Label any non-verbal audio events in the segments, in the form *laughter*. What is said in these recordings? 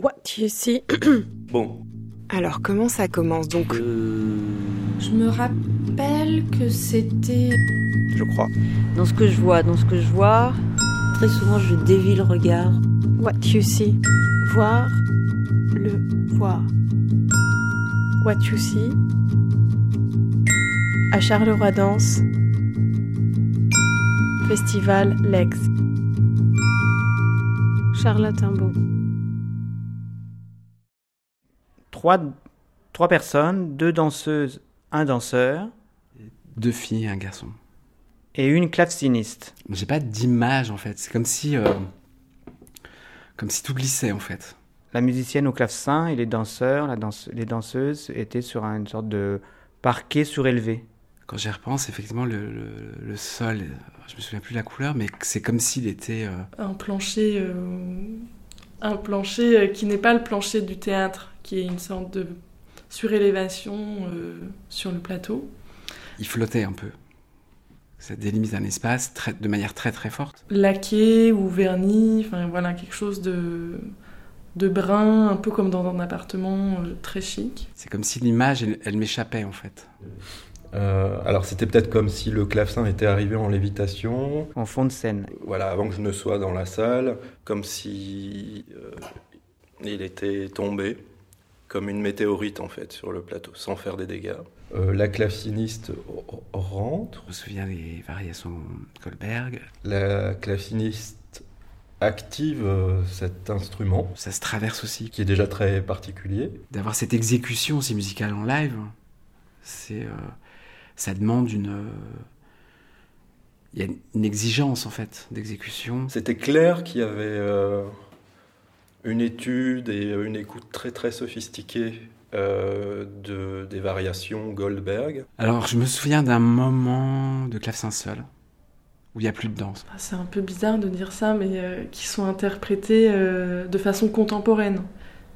What you see? *coughs* Bon. Alors comment ça commence donc? Euh, Je me rappelle que c'était. je crois. Dans ce que je vois, dans ce que je vois, très souvent je dévie le regard. What you see. Voir. Le voir. What you see. À Charleroi Danse. Festival Legs. Charlotte Imbeau. Trois, trois personnes, deux danseuses, un danseur Deux filles et un garçon. et une claveciniste. J'ai pas d'image en fait. C'est comme si, euh, comme si tout glissait en fait. La musicienne au clavecin et les danseurs, la danse- les danseuses étaient sur une sorte de parquet surélevé. Quand j'y repense, effectivement, le, le- le sol, je me souviens plus de la couleur, mais c'est comme s'il était. euh, un plancher, euh, un plancher euh, qui n'est pas le plancher du théâtre, qui est une sorte de surélévation euh, sur le plateau. il flottait un peu. Ça délimite un espace très, de manière très très forte. Laqué ou verni, enfin voilà, quelque chose de, de brun, un peu comme dans un appartement euh, très chic. C'est comme si l'image, elle, elle m'échappait en fait. Euh, alors c'était peut-être comme si le clavecin était arrivé en lévitation, En fond de scène. voilà, avant que je ne sois dans la salle, comme si euh, il était tombé, comme une météorite en fait, sur le plateau, sans faire des dégâts. Euh, la claveciniste rentre, Je me souviens des variations Goldberg. la claveciniste active euh, cet instrument, Ça se traverse aussi. qui est déjà très particulier. D'avoir cette exécution aussi musicale en live, c'est, euh, ça demande une. euh, Il y a une exigence en fait d'exécution. C'était clair qu'il y avait euh, une étude et une écoute très très sophistiquée euh, de, des variations Goldberg. Alors, je me souviens d'un moment de clavecin seul, où il n'y a plus de danse. Ah, C'est un peu bizarre de dire ça, mais euh, qui sont interprétés euh, de façon contemporaine.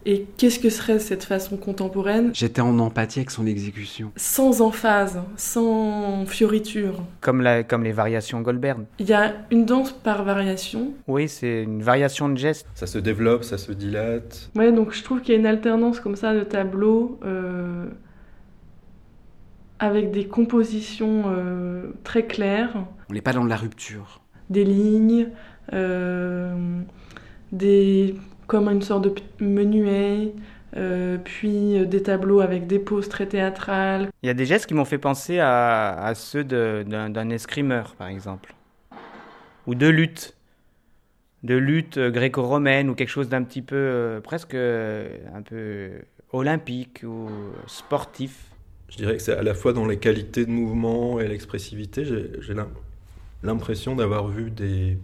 Et qu'est-ce que serait cette façon contemporaine J'étais en empathie avec son exécution. sans emphase, sans fioriture Comme, la, comme les variations Goldberg. Il y a une danse par variation. Oui, c'est une variation de geste. Ça se développe, ça se dilate. Ouais, donc je trouve qu'il y a une alternance comme ça de tableaux euh, avec des compositions euh, très claires, On n'est pas dans de la rupture. des lignes, euh, des comme une sorte de menuet, euh, puis euh, des tableaux avec des poses très théâtrales. Il y a des gestes qui m'ont fait penser à, à ceux d'un escrimeur, par exemple. Ou de lutte. De lutte euh, gréco-romaine ou quelque chose d'un petit peu, euh, presque un peu olympique ou sportif. Je dirais que c'est à la fois dans les qualités de mouvement et l'expressivité. J'ai j'ai l'im- l'impression d'avoir vu des,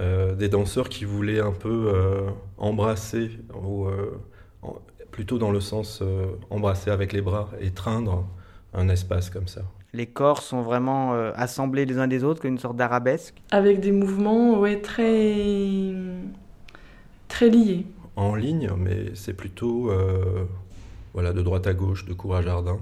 euh, des danseurs qui voulaient un peu euh, embrasser, ou, euh, en- plutôt dans le sens euh, embrasser avec les bras, étreindre un espace comme ça. Les corps sont vraiment euh, assemblés les uns des autres, comme une sorte d'arabesque? avec des mouvements ouais, très, très liés. En ligne, mais c'est plutôt euh, voilà, de droite à gauche, de cour à jardin.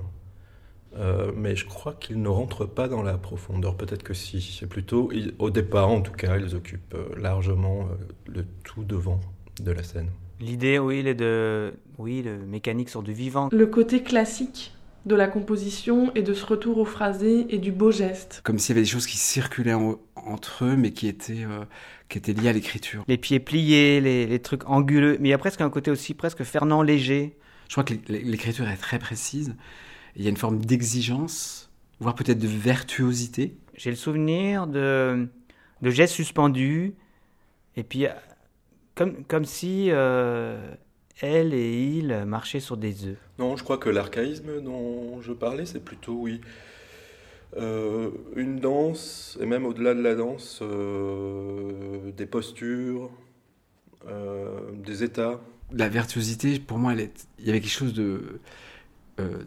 Euh, mais je crois qu'ils ne rentrent pas dans la profondeur. Peut-être que si. C'est plutôt, ils- au départ en tout cas, ils occupent euh, largement euh, le tout devant de la scène. L'idée, oui, elle est de, oui, le mécanique sur du vivant. Le côté classique de la composition et de ce retour au phrasé et du beau geste. Comme s'il y avait des choses qui circulaient en- entre eux, mais qui étaient, euh, qui étaient liées à l'écriture. Les pieds pliés, les, les trucs anguleux. Mais il y a presque un côté aussi presque Fernand Léger. Je crois que l'é- l'écriture est très précise. Il y a une forme d'exigence, voire peut-être de virtuosité. J'ai le souvenir de, de gestes suspendus. Et puis, comme, comme si euh, elle et il marchaient sur des œufs. Non, je crois que l'archaïsme dont je parlais, c'est plutôt, oui, euh, une danse, et même au-delà de la danse, euh, des postures, euh, des états. La virtuosité, pour moi, elle est- il y avait quelque chose de, euh,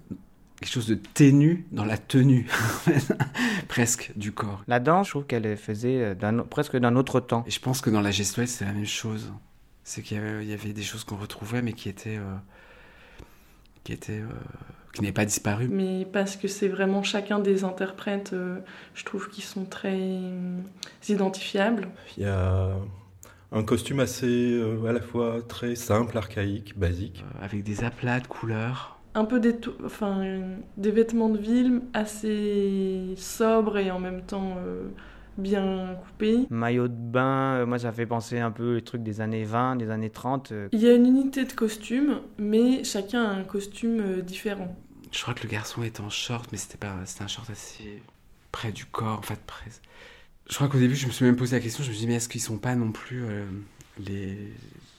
quelque chose de ténu dans la tenue, *laughs* presque, du corps. La danse, je trouve qu'elle faisait euh, d'un- presque d'un autre temps. Et je pense que dans la gestuelle, c'est la même chose. C'est qu'il y avait, il y avait des choses qu'on retrouvait, mais qui étaient, euh, qui étaient, euh, qui pas disparu. Mais parce que c'est vraiment chacun des interprètes, euh, je trouve qu'ils sont très euh, identifiables. Il y a un costume assez euh, à la fois très simple, archaïque, basique. Euh, avec des aplats de couleurs. Un peu des, enfin, des vêtements de ville assez sobres et en même temps euh, bien coupés. Maillot de bain, euh, moi ça fait penser un peu les trucs des années 20, des années 30. euh. Il y a une unité de costumes, mais chacun a un costume euh, différent. Je crois que le garçon était en short, mais c'était pas, c'était un short assez près du corps, en fait près. Je crois qu'au début, je me suis même posé la question. Je me suis dit, mais est-ce qu'ils sont pas non plus euh, les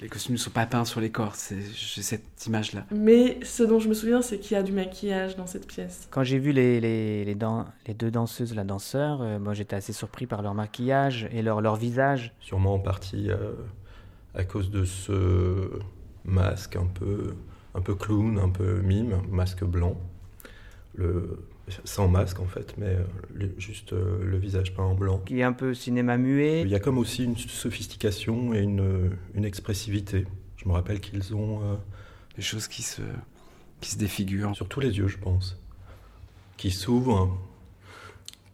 les costumes ne sont pas peints sur les corps C'est j'ai cette image-là. Mais ce dont je me souviens, c'est qu'il y a du maquillage dans cette pièce. Quand j'ai vu les, les, les, dan- les deux danseuses, la danseur, euh, moi j'étais assez surpris par leur maquillage et leur, leur visage. Sûrement en partie euh, à cause de ce masque un peu, un peu clown, un peu mime, masque blanc. Le, sans masque en fait, mais euh, le- juste euh, le visage peint en blanc. qui est un peu cinéma muet. Il y a comme aussi une sophistication et une, une expressivité. Je me rappelle qu'ils ont, euh, Des choses qui se, qui se défigurent. sur tous les yeux, je pense, qui s'ouvrent,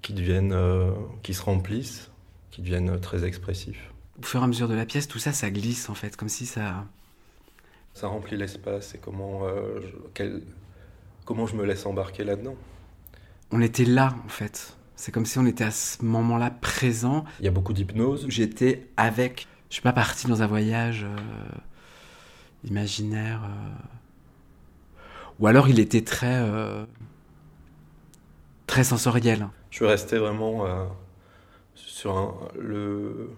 qui deviennent, euh, qui se remplissent, qui deviennent très expressifs. Au fur et à mesure de la pièce, tout ça, ça glisse en fait, comme si ça. Ça remplit l'espace et comment, euh, je, quel- comment je me laisse embarquer là-dedans. On était là en fait. C'est comme si on était à ce moment-là présent. Il y a beaucoup d'hypnose. J'étais avec. Je suis pas parti dans un voyage euh, imaginaire. euh. Ou alors il était très. euh, très sensoriel. Je suis resté vraiment sur un- le,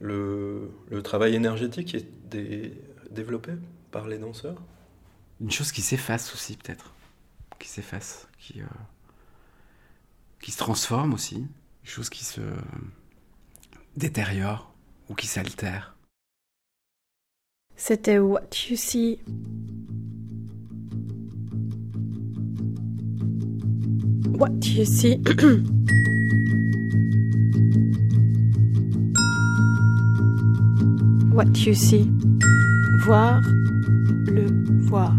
le, le travail énergétique qui est dé- développé par les danseurs. Une chose qui s'efface aussi, peut-être. Qui s'efface, qui, euh, qui se transforme aussi. Une chose qui se détériore ou qui s'altère. C'était What You See. What You See. What You See. Voir le voir.